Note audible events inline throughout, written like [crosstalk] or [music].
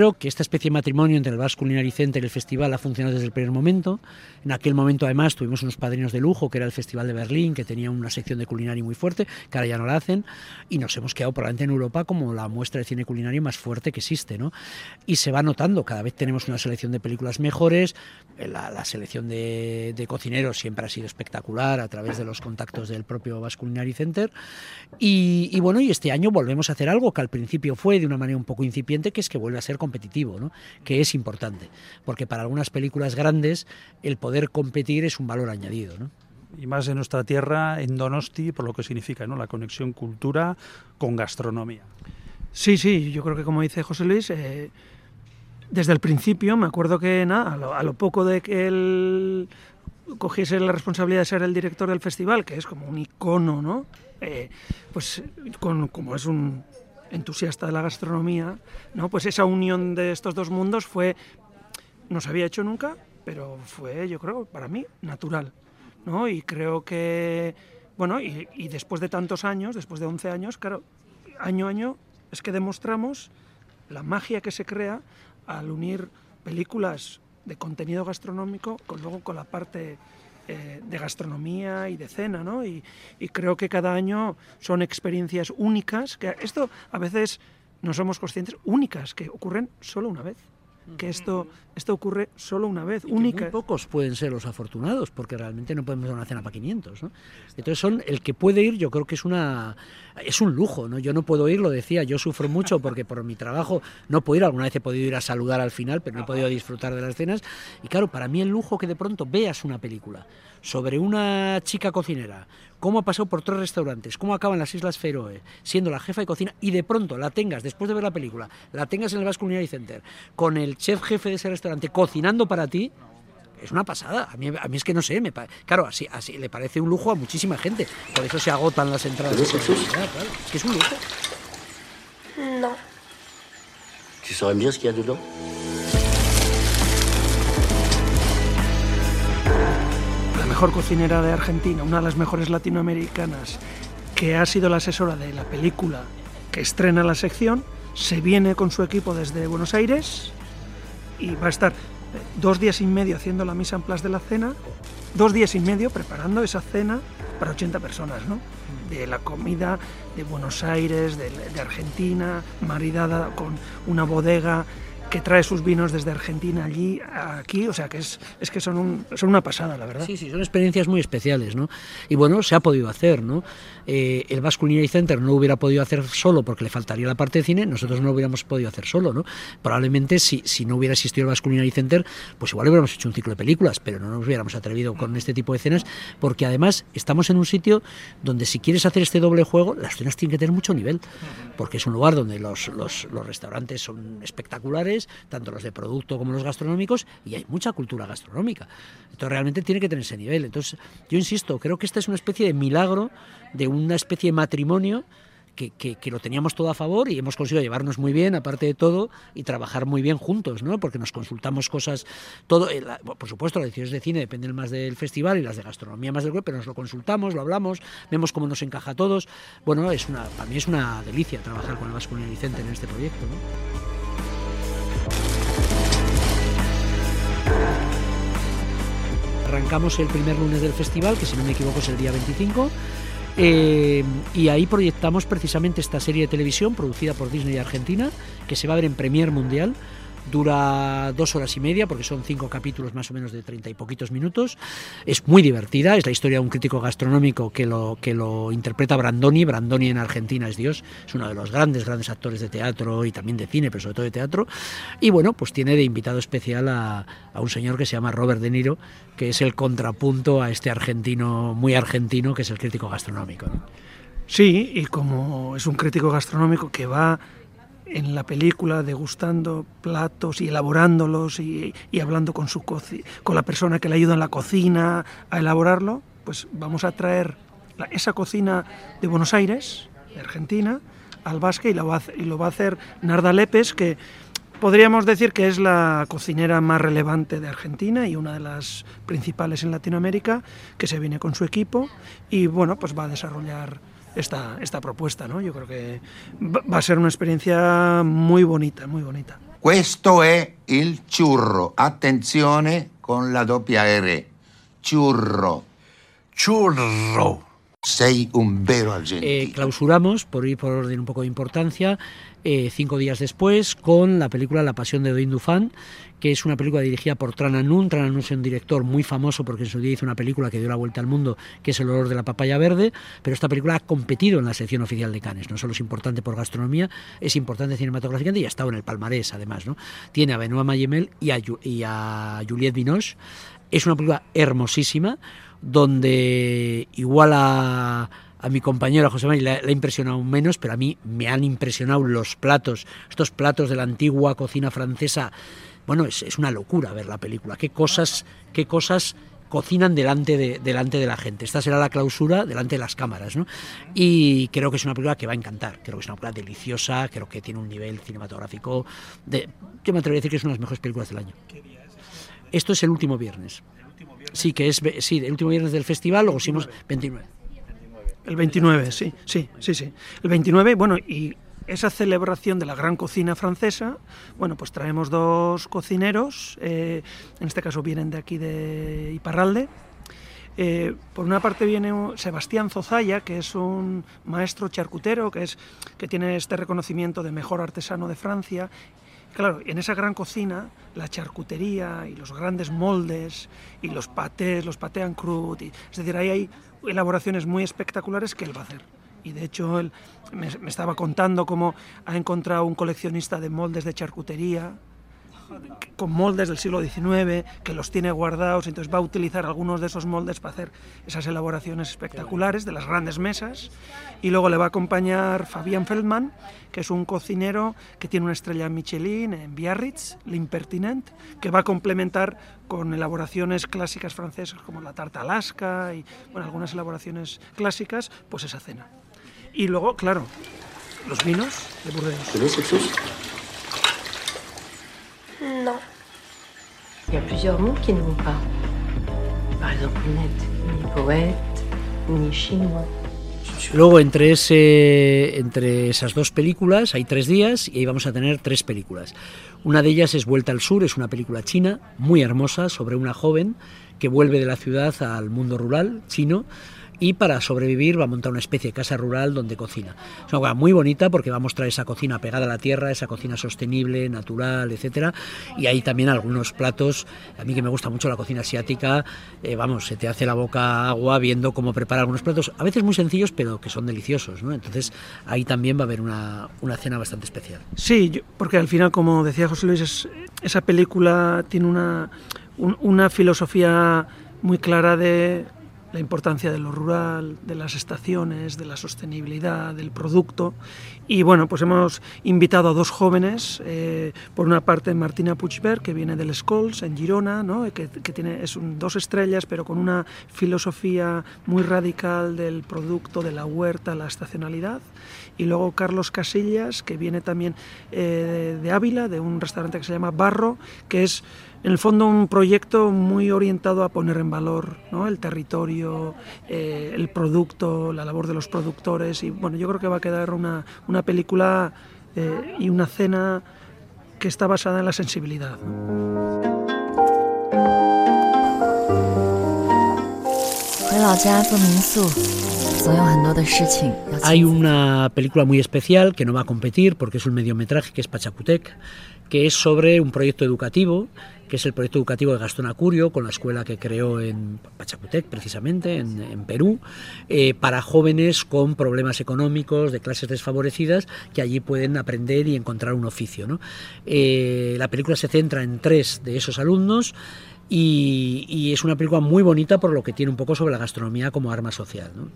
creo que esta especie de matrimonio entre el Basque Culinary Center y el festival ha funcionado desde el primer momento. En aquel momento, además, tuvimos unos padrinos de lujo, que era el Festival de Berlín, que tenía una sección de culinaria muy fuerte, que ahora ya no la hacen, y nos hemos quedado probablemente en Europa como la muestra de cine culinario más fuerte que existe. ¿no? Y se va notando, cada vez tenemos una selección de películas mejores, la, selección de, cocineros siempre ha sido espectacular a través de los contactos del propio Basque Culinary Center. Y, y bueno, y este año volvemos a hacer algo que al principio fue de una manera un poco incipiente, que es que vuelve a ser competitivo, ¿no? que es importante, porque para algunas películas grandes el poder competir es un valor añadido. ¿no? y más en nuestra tierra, en Donosti, por lo que significa ¿no? la conexión cultura con gastronomía. Sí, sí, yo creo que como dice José Luis, eh, desde el principio me acuerdo que nada, a lo, poco de que él cogiese la responsabilidad de ser el director del festival, que es como un icono, ¿no? Eh, pues con, como es un entusiasta de la gastronomía, ¿no? Pues esa unión de estos dos mundos fue, no se había hecho nunca, pero fue, yo creo, para mí, natural, ¿no? Y creo que, bueno, y, después de tantos años, después de 11 años, claro, año a año, es que demostramos la magia que se crea al unir películas de contenido gastronómico con luego con la parte eh, de gastronomía y de cena, ¿no? Y, creo que cada año son experiencias únicas, que esto a veces no somos conscientes, únicas, que ocurren solo una vez que esto, esto ocurre solo una vez, única. muy pocos pueden ser los afortunados, porque realmente no podemos dar una cena para 500. ¿no? Entonces, son el que puede ir, yo creo que es una es un lujo. ¿no? Yo no puedo ir, lo decía, yo sufro mucho porque por mi trabajo no puedo ir. Alguna vez he podido ir a saludar al final, pero no he podido disfrutar de las cenas. Y claro, para mí el lujo que de pronto veas una película sobre una chica cocinera, cómo ha pasado por tres restaurantes, cómo acaba en las Islas Feroe, siendo la jefa de cocina, y de pronto la tengas, después de ver la película, la tengas en el Basque Culinary Center, con el chef jefe de ese restaurante cocinando para ti, es una pasada. A mí, a mí es que no sé, me claro, así, así le parece un lujo a muchísima gente. Por eso se agotan las entradas. es que es un lujo. No. ¿Tu saurais bien ce qu'il y a dedans mejor cocinera de Argentina, una de las mejores latinoamericanas, que ha sido la asesora de la película que estrena la sección, se viene con su equipo desde Buenos Aires y va a estar dos días y medio haciendo la misa en place de la cena, dos días y medio preparando esa cena para 80 personas, ¿no? De la comida de Buenos Aires, de, de Argentina, maridada con una bodega que trae sus vinos desde Argentina allí, aquí, o sea que es, es que son, son una pasada, la verdad. Sí, sí, son experiencias muy especiales, ¿no? Y bueno, se ha podido hacer, ¿no? Eh, el Basque Center no lo hubiera podido hacer solo porque le faltaría la parte de cine, nosotros no lo hubiéramos podido hacer solo, ¿no? Probablemente si, si no hubiera existido el Basque Center, pues igual hubiéramos hecho un ciclo de películas, pero no nos hubiéramos atrevido con este tipo de escenas, porque además estamos en un sitio donde si quieres hacer este doble juego, las cenas tienen que tener mucho nivel, porque es un lugar donde los, los, los restaurantes son espectaculares, tanto los de producto como los gastronómicos, y hay mucha cultura gastronómica. Entonces realmente tiene que tener ese nivel. Entonces yo insisto, creo que esta es una especie de milagro, de una especie de matrimonio que, que, lo teníamos todo a favor y hemos conseguido llevarnos muy bien, aparte de todo, y trabajar muy bien juntos, ¿no? Porque nos consultamos cosas, todo, eh, por supuesto, las decisiones de cine dependen más del festival y las de gastronomía más del web, pero nos lo consultamos, lo hablamos, vemos cómo nos encaja todos. Bueno, es una, para mí es una delicia trabajar con el Vasco Vicente en este proyecto. Arrancamos el primer lunes del festival, que si no me equivoco es el día 25, eh, y ahí proyectamos precisamente esta serie de televisión producida por Disney Argentina, que se va a ver en Premier Mundial Dura dos horas y media, porque son cinco capítulos más o menos de treinta y poquitos minutos. Es muy divertida, es la historia de un crítico gastronómico que lo, que lo interpreta Brandoni. Brandoni en Argentina es Dios, es uno de los grandes, grandes actores de teatro y también de cine, pero sobre todo de teatro. Y bueno, pues tiene de invitado especial a, a un señor que se llama Robert De Niro, que es el contrapunto a este argentino, muy argentino, que es el crítico gastronómico. Sí, y como es un crítico gastronómico que va en la película degustando platos y elaborándolos y, hablando con, con la persona que le ayuda en la cocina a elaborarlo, pues vamos a traer esa cocina de Buenos Aires, de Argentina, al Basque y y lo va a hacer Narda Lepes, que podríamos decir que es la cocinera más relevante de Argentina y una de las principales en Latinoamérica, que se viene con su equipo y bueno, pues va a desarrollar esta, esta propuesta. ¿no? Yo creo que va a ser una experiencia muy bonita, muy bonita. Questo è il churro. Attenzione con la doppia R. Churro. Churro. Sei un vero. Eh, clausuramos, por ir por orden un poco de importancia, eh, cinco días después con la película La Pasión de Doin Dufan, que es una película dirigida por Tran Anun. Tran Anun es un director muy famoso porque en su día hizo una película que dio la vuelta al mundo, que es El olor de la papaya verde, pero esta película ha competido en la sección oficial de Cannes. No solo es importante por gastronomía, es importante cinematográficamente y ha estado en el palmarés, además. ¿no? Tiene a Benoît Mayemel y a, y a Juliette Binoche. Es una película hermosísima, donde igual a mi compañero José María le, ha impresionado menos, pero a mí me han impresionado los platos, estos platos de la antigua cocina francesa. Bueno, es, una locura ver la película. Qué cosas, qué cosas cocinan delante de, la gente. Esta será la clausura delante de las cámaras. ¿no? Y creo que es una película que va a encantar. Creo que es una película deliciosa, creo que tiene un nivel cinematográfico. De, yo me atrevo a decir que es una de las mejores películas del año. Esto es el último viernes. Sí, que es sí, el último viernes del festival, luego hicimos 29. El 29, sí, sí, sí, sí. El 29, bueno, y esa celebración de la gran cocina francesa, bueno, pues traemos dos cocineros, eh, en este caso vienen de aquí de Iparralde. Eh, por una parte viene Sebastián Zozaya, que es un maestro charcutero, que, es, que tiene este reconocimiento de mejor artesano de Francia. Claro, en esa gran cocina, la charcutería y los grandes moldes y los patés, los patés en croûte, es decir, ahí hay elaboraciones muy espectaculares que él va a hacer. Y de hecho él me, estaba contando cómo ha encontrado un coleccionista de moldes de charcutería con moldes del siglo XIX, que los tiene guardados, entonces va a utilizar algunos de esos moldes para hacer esas elaboraciones espectaculares de las grandes mesas. Y luego le va a acompañar Fabián Feldman, que es un cocinero que tiene una estrella Michelin en Biarritz, l'Impertinent, que va a complementar con elaboraciones clásicas francesas como la tarta Alaska y bueno, algunas elaboraciones clásicas, pues esa cena. Y luego, claro, los vinos de Burdeos. Il y a plusieurs mots qui ne vont pas. Par exemple, net, ni poète, ni chinois. Luego entre, ese, entre esas dos películas hay tres días y ahí vamos a tener tres películas. Una de ellas es Vuelta al Sur, es una película china muy hermosa sobre una joven que vuelve de la ciudad al mundo rural chino y para sobrevivir va a montar una especie de casa rural donde cocina. Es una cosa muy bonita porque va a mostrar esa cocina pegada a la tierra, esa cocina sostenible, natural, etcétera, y hay también algunos platos, a mí que me gusta mucho la cocina asiática, eh, vamos, se te hace la boca agua viendo cómo preparar algunos platos, a veces muy sencillos, pero que son deliciosos, ¿no? Entonces ahí también va a haber una, una cena bastante especial. Sí, porque al final, como decía José Luis, esa película tiene una, una filosofía muy clara de la importancia de lo rural, de las estaciones, de la sostenibilidad, del producto. Y bueno, pues hemos invitado a dos jóvenes, eh, por una parte Martina Puigberg, que viene del Scholes en Girona, ¿no? que, que, tiene es un, dos estrellas, pero con una filosofía muy radical del producto, de la huerta, la estacionalidad. Y luego Carlos Casillas, que viene también eh, de Ávila, de un restaurante que se llama Barro, que es en el fondo un proyecto muy orientado a poner en valor ¿no? el territorio, eh, el producto, la labor de los productores y bueno, yo creo que va a quedar una, una película eh, y una cena que está basada en la sensibilidad. Hay una película muy especial que no va a competir porque es un mediometraje que es Pachacutec, que es sobre un proyecto educativo que es el proyecto educativo de Gastón Acurio, con la escuela que creó en Pachacutec, precisamente, en, Perú, eh, para jóvenes con problemas económicos, de clases desfavorecidas, que allí pueden aprender y encontrar un oficio. Eh, la película se centra en tres de esos alumnos. Y, y, es una película muy bonita por lo que tiene un poco sobre la gastronomía como arma social. ¿no?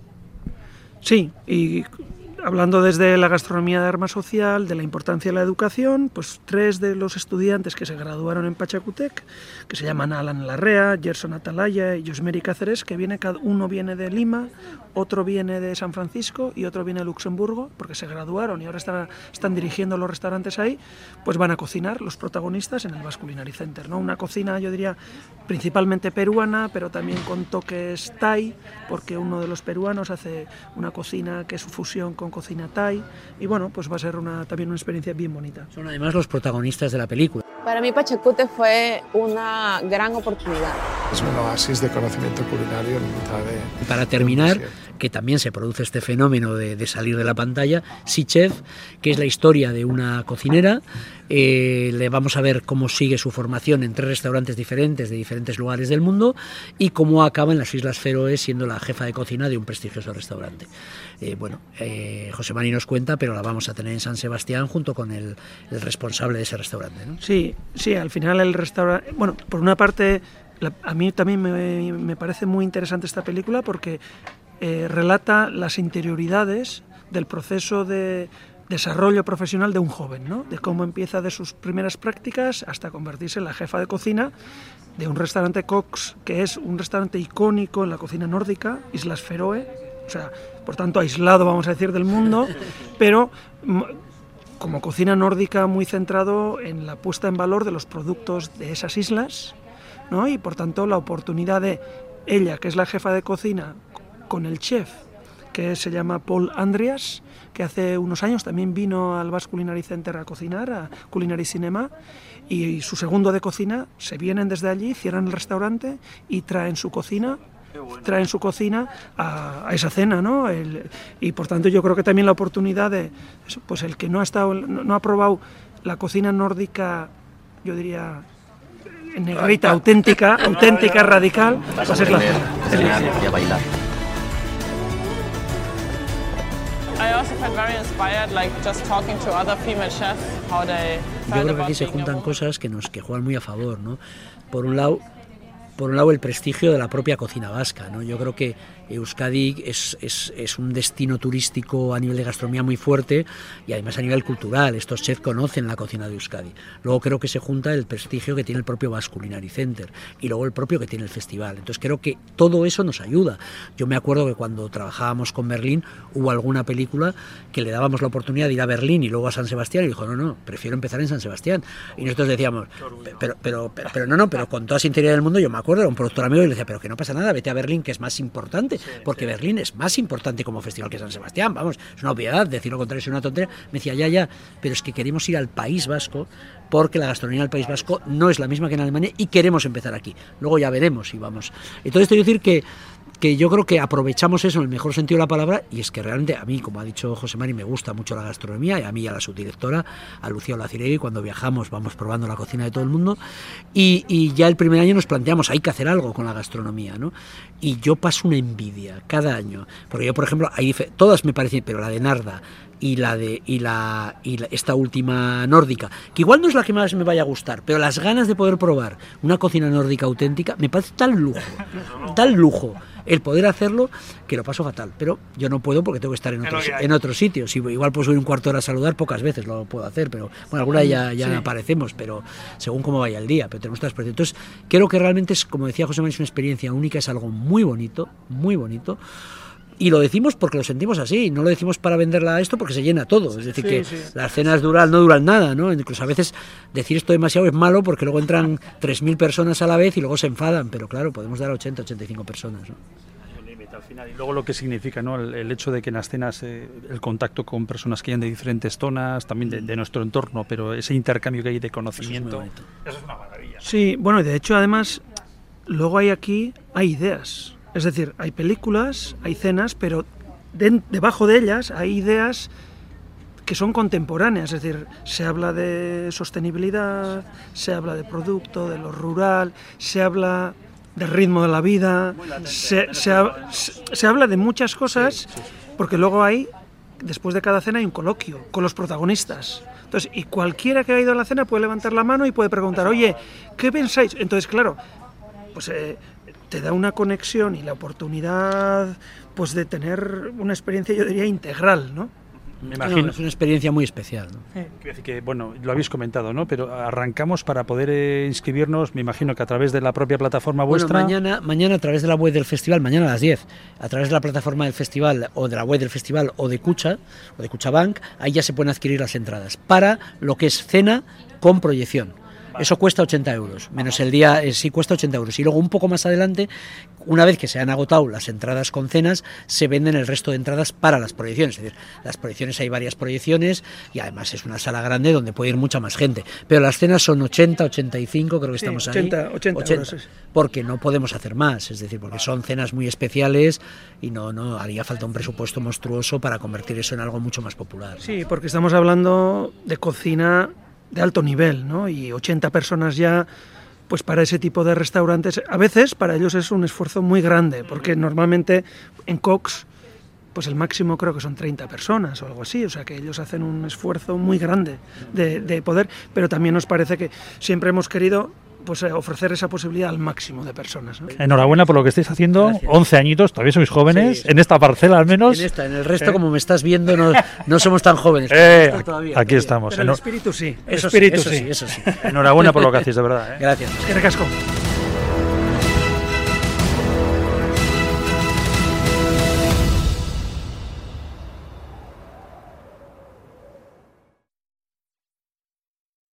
Sí, y hablando desde la gastronomía de arma social, de la importancia de la educación, pues tres de los estudiantes que se graduaron en Pachacutec, que se llaman Alan Larrea, Gerson Atalaya y Josmeri Cáceres, que viene, uno viene de Lima, otro viene de San Francisco y otro viene de Luxemburgo, porque se graduaron y ahora están, están dirigiendo los restaurantes ahí, pues van a cocinar los protagonistas en el Basque Culinary Center. ¿no? Una cocina, yo diría, principalmente peruana, pero también con toques thai, porque uno de los peruanos hace una cocina que es fusión con cocina thai y bueno, pues va a ser una, también una experiencia bien bonita. Son además los protagonistas de la película. Para mí Pachacute fue una gran oportunidad. Es un oasis de conocimiento culinario en mitad de... Y para terminar, que también se produce este fenómeno de, salir de la pantalla, Si Chef, que es la historia de una cocinera eh, le vamos a ver cómo sigue su formación en tres restaurantes diferentes de diferentes lugares del mundo y cómo acaba en las Islas Feroe siendo la jefa de cocina de un prestigioso restaurante. Eh, bueno, eh, José Mari nos cuenta, pero la vamos a tener en San Sebastián junto con el, responsable de ese restaurante. Sí, sí, al final el restaurante, bueno, por una parte, a mí también me, parece muy interesante esta película porque eh, relata las interioridades del proceso de desarrollo profesional de un joven, ¿no? de cómo empieza de sus primeras prácticas hasta convertirse en la jefa de cocina de un restaurante Cox, que es un restaurante icónico en la cocina nórdica, Islas Feroe, o sea, por tanto aislado, vamos a decir, del mundo, [laughs] pero como cocina nórdica muy centrado en la puesta en valor de los productos de esas islas, ¿no? y por tanto la oportunidad de ella, que es la jefa de cocina, con el chef, que se llama Paul Andreas, que hace unos años también vino al Basque Culinary Center a cocinar, a Culinary Cinema, y su segundo de cocina, se vienen desde allí, cierran el restaurante y traen su cocina traen su cocina a, a esa cena, ¿no? El, y por tanto yo creo que también la oportunidad de, pues el que no ha estado, no, no ha probado la cocina nórdica, yo diría negrita, auténtica, [laughs] auténtica, radical, la. Y a bailar. I also Yo creo que aquí se juntan cosas que nos que juegan muy a favor, ¿no? Por un lado, por un lado el prestigio de la propia cocina vasca, ¿no? Yo creo que Euskadi es, es, es, un destino turístico a nivel de gastronomía muy fuerte y además a nivel cultural. Estos chefs conocen la cocina de Euskadi. Luego creo que se junta el prestigio que tiene el propio Basque Culinary Center y luego el propio que tiene el festival. Entonces creo que todo eso nos ayuda. Yo me acuerdo que cuando trabajábamos con Berlín hubo alguna película que le dábamos la oportunidad de ir a Berlín y luego a San Sebastián y dijo, no, no, prefiero empezar en San Sebastián. Y nosotros decíamos, pero, pero, pero, pero no, no, pero con toda sinceridad del mundo yo me acuerdo, era un productor amigo y le decía, pero que no pasa nada, vete a Berlín que es más importante porque Berlín es más importante como festival que San Sebastián, vamos, es una obviedad, decir lo contrario es una tontería. Me decía, ya, ya, pero es que queremos ir al País Vasco porque la gastronomía del País Vasco no es la misma que en Alemania y queremos empezar aquí. Luego ya veremos si vamos. Entonces, te voy a decir que que yo creo que aprovechamos eso en el mejor sentido de la palabra y es que realmente a mí, como ha dicho José Mari, me gusta mucho la gastronomía y a mí y a la subdirectora, a Lucía Olaciregui, cuando viajamos vamos probando la cocina de todo el mundo y, y, ya el primer año nos planteamos, hay que hacer algo con la gastronomía, ¿no? Y yo paso una envidia cada año, porque yo, por ejemplo, hay, todas me parecen, pero la de Narda, y la de y la, y la, esta última nórdica, que igual no es la que más me vaya a gustar, pero las ganas de poder probar una cocina nórdica auténtica me parece tal lujo, tal lujo el poder hacerlo que lo paso fatal, pero yo no puedo porque tengo que estar en otros en otros sitios. Si igual puedo subir un cuarto de hora a saludar, pocas veces lo puedo hacer, pero bueno, alguna ya, ya sí. aparecemos, pero según cómo vaya el día, pero tenemos otras Entonces, creo que realmente es, como decía José Manuel, es una experiencia única, es algo muy bonito, muy bonito. Y lo decimos porque lo sentimos así, no lo decimos para venderla a esto porque se llena todo. Es decir, sí, que sí. las cenas duran, no duran nada, ¿no? Incluso a veces decir esto demasiado es malo porque luego entran 3.000 personas a la vez y luego se enfadan, pero claro, podemos dar a 80, 85 personas, ¿no? al final. Y luego lo que significa ¿no? el, el hecho de que en las cenas eh, el contacto con personas que hayan de diferentes zonas, también de, de, nuestro entorno, pero ese intercambio que hay de conocimiento, eso es, eso es una maravilla. Sí, bueno, de hecho además luego hay aquí, hay ideas. Es decir, hay películas, hay cenas, pero de, debajo de ellas hay ideas que son contemporáneas, es decir, se habla de sostenibilidad, se habla de producto, de lo rural, se habla del ritmo de la vida, se, se, se habla de muchas cosas, porque luego hay, después de cada cena hay un coloquio con los protagonistas. Entonces, y cualquiera que haya ido a la cena puede levantar la mano y puede preguntar, oye, ¿qué pensáis? Entonces, claro, pues eh, te da una conexión y la oportunidad pues de tener una experiencia, yo diría, integral, ¿no? Me imagino. No, es una experiencia muy especial. ¿no? Quiero decir que, bueno, lo habéis comentado, ¿no? Pero arrancamos para poder eh, inscribirnos, me imagino que a través de la propia plataforma vuestra. Bueno, mañana, mañana a través de la web del festival, mañana a las 10, a través de la plataforma del festival o de la web del festival o de Cucha, o de Cuchabank, ahí ya se pueden adquirir las entradas para lo que es cena con proyección. Eso cuesta 80 euros, menos el día, eh, sí cuesta 80 euros. Y luego un poco más adelante, una vez que se han agotado las entradas con cenas, se venden el resto de entradas para las proyecciones. Es decir, las proyecciones hay varias proyecciones y además es una sala grande donde puede ir mucha más gente. Pero las cenas son 80, 85, creo que Sí, estamos 80, ahí. 80 euros, sí. porque no podemos hacer más, es decir, porque son cenas muy especiales y no, no haría falta un presupuesto monstruoso para convertir eso en algo mucho más popular. Sí, porque estamos hablando de cocina de alto nivel, ¿no? Y 80 personas ya, pues para ese tipo de restaurantes, a veces para ellos es un esfuerzo muy grande, porque normalmente en Cox, pues el máximo creo que son 30 personas o algo así, o sea que ellos hacen un esfuerzo muy grande de, de poder, pero también nos parece que siempre hemos querido pues eh, ofrecer esa posibilidad al máximo de personas. ¿no? Enhorabuena por lo que estáis haciendo. Gracias. 11 añitos, todavía sois jóvenes. Sí. En esta parcela al menos. En, esta, en el resto, Eh. como me estás viendo, no, no somos tan jóvenes. Eh, aquí- todavía, aquí todavía. estamos. Pero el espíritu sí, Eso sí, espíritu eso sí. sí, eso sí. Enhorabuena por lo que hacéis, de verdad. ¿eh? Gracias. Que recasco.